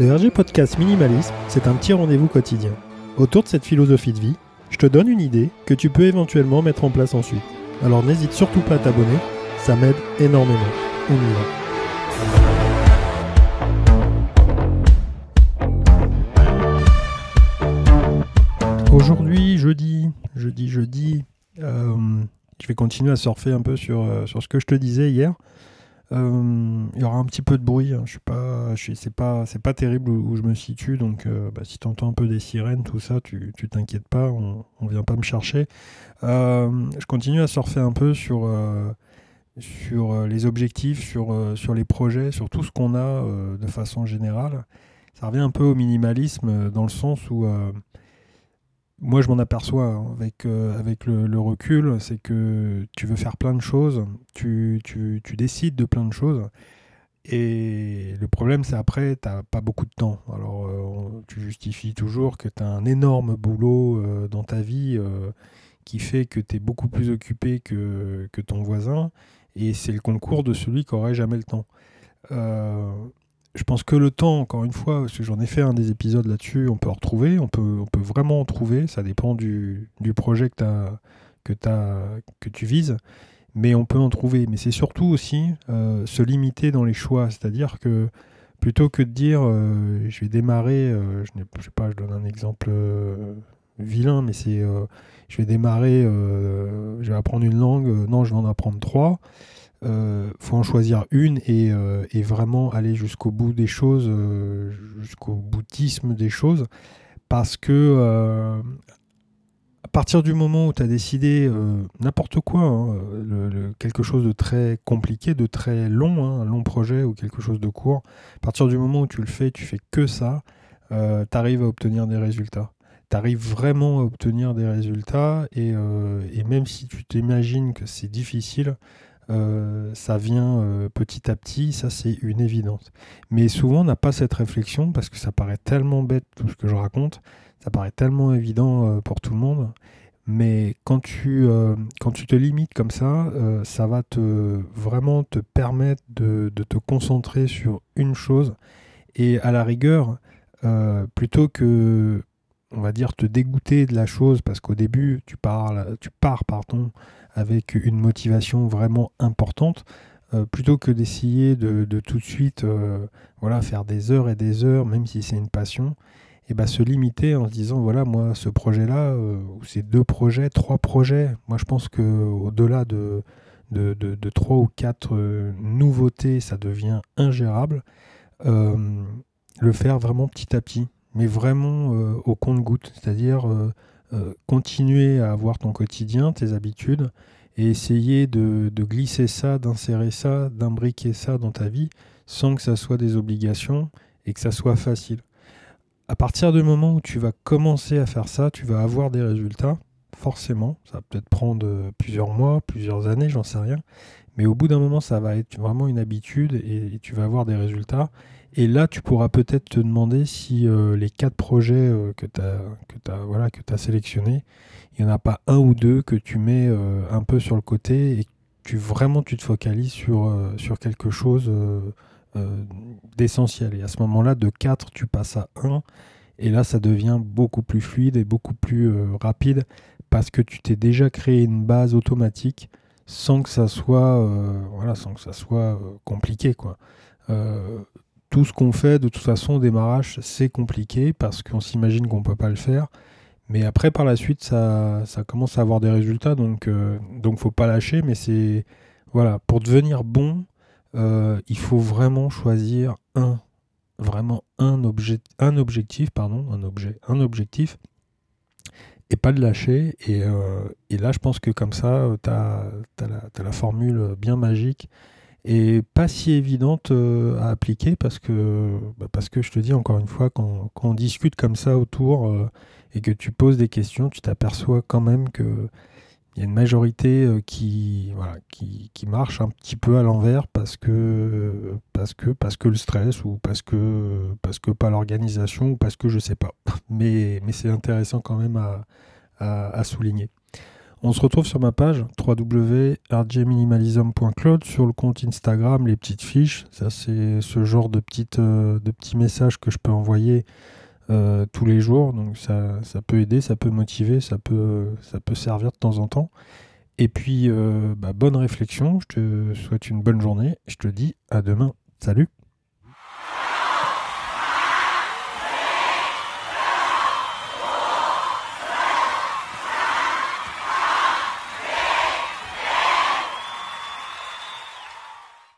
Le RG Podcast Minimalisme, c'est un petit rendez-vous quotidien. Autour de cette philosophie de vie, je te donne une idée que tu peux éventuellement mettre en place ensuite. Alors n'hésite surtout pas à t'abonner, ça m'aide énormément. On y. Aujourd'hui, jeudi, jeudi, jeudi, euh, je vais continuer à surfer un peu sur, euh, sur ce que je te disais hier. Euh, il y aura un petit peu de bruit. Hein. Je suis pas, c'est pas, c'est pas terrible où, je me situe. Donc, euh, bah, si tu entends un peu des sirènes, tout ça, tu, tu t'inquiètes pas. On, on vient pas me chercher. Euh, je continue à surfer un peu sur sur les objectifs, sur sur les projets, sur tout ce qu'on a de façon générale. Ça revient un peu au minimalisme dans le sens où moi, je m'en aperçois avec, euh, avec le, recul, c'est que tu veux faire plein de choses, tu, tu, tu, décides de plein de choses, et le problème, c'est après, tu n'as pas beaucoup de temps. Alors, euh, tu justifies toujours que tu as un énorme boulot euh, dans ta vie qui fait que tu es beaucoup plus occupé que, que ton voisin, et c'est le concours de celui qui n'aurait jamais le temps je pense que le temps, encore une fois, parce que j'en ai fait un des épisodes là-dessus, on peut en retrouver, on peut, on peut vraiment en trouver, ça dépend du, projet que, que tu vises, mais on peut en trouver. Mais c'est surtout aussi euh, se limiter dans les choix, c'est-à-dire que plutôt que de dire euh, je vais démarrer, euh, je, ne sais pas, je donne un exemple vilain, mais c'est je vais démarrer, je vais apprendre une langue, non, je vais en apprendre trois euh, faut en choisir une et, euh, vraiment aller jusqu'au bout des choses, euh, jusqu'au boutisme des choses, parce que euh, à partir du moment où tu as décidé n'importe quoi, hein, quelque chose de très compliqué, de très long, hein, un long projet ou quelque chose de court, à partir du moment où tu le fais, tu fais que ça, tu arrives à obtenir des résultats. Tu arrives vraiment à obtenir des résultats et, et même si tu t'imagines que c'est difficile, euh, ça vient euh, petit à petit, ça c'est une évidence. Mais souvent on n'a pas cette réflexion parce que ça paraît tellement bête tout ce que je raconte, ça paraît tellement évident euh, pour tout le monde. Mais quand tu, quand tu te limites comme ça, ça va te vraiment te permettre de, de, te concentrer sur une chose et à la rigueur, plutôt que on va dire te dégoûter de la chose parce qu'au début tu pars, tu pars pardon, avec une motivation vraiment importante, euh, plutôt que d'essayer de, tout de suite euh, voilà, faire des heures et des heures, même si c'est une passion, et bah, se limiter en se disant voilà, moi, ce projet-là, euh, ou ces deux projets, trois projets, moi je pense qu'au-delà de, de, de, trois ou quatre nouveautés, ça devient ingérable. le faire vraiment petit à petit, mais vraiment au compte-goutte, c'est-à-dire euh, continuer à avoir ton quotidien, tes habitudes, et essayer de, glisser ça, d'insérer ça, d'imbriquer ça dans ta vie, sans que ça soit des obligations et que ça soit facile. À partir du moment où tu vas commencer à faire ça, tu vas avoir des résultats, forcément. Ça va peut-être prendre euh, plusieurs mois, plusieurs années, j'en sais rien. Mais au bout d'un moment, ça va être vraiment une habitude et tu vas avoir des résultats. Et là, tu pourras peut-être te demander si euh, les quatre projets euh, que tu as, voilà, sélectionnés, il n'y en a pas un ou deux que tu mets un peu sur le côté et tu vraiment tu te focalises sur, sur quelque chose d'essentiel. Et à ce moment-là, de quatre, tu passes à un. Et là, ça devient beaucoup plus fluide et beaucoup plus rapide parce que tu t'es déjà créé une base automatique sans que ça soit, ça soit compliqué. Quoi tout ce qu'on fait, de toute façon, au démarrage, c'est compliqué parce qu'on s'imagine qu'on ne peut pas le faire. Mais après, par la suite, ça, ça commence à avoir des résultats, donc euh, donc faut pas lâcher. Mais c'est voilà, pour devenir bon, euh, il faut vraiment choisir un, vraiment un objet, un objectif, pardon, un objet, un objectif, et pas de lâcher. Et, euh, et là, je pense que comme ça, tu as, la formule bien magique et pas si évidente euh, à appliquer parce que, bah, parce que je te dis encore une fois, quand, on discute comme ça autour euh, et que tu poses des questions, tu t'aperçois quand même que il y a une majorité euh, qui, voilà, qui, qui, marche un petit peu à l'envers parce que, parce, que, parce que le stress ou parce que, parce que pas l'organisation ou parce que je sais pas. Mais, mais c'est intéressant quand même à, à, souligner. On se retrouve sur ma page www.rjminimalism.cloud sur le compte Instagram, les petites fiches. Ça, c'est ce genre de, petites, euh, de petits messages que je peux envoyer euh, tous les jours. Donc, ça, ça, peut aider, ça peut motiver, ça peut, ça peut servir de temps en temps. Et puis, euh, bah, bonne réflexion. Je te souhaite une bonne journée. Je te dis à demain. Salut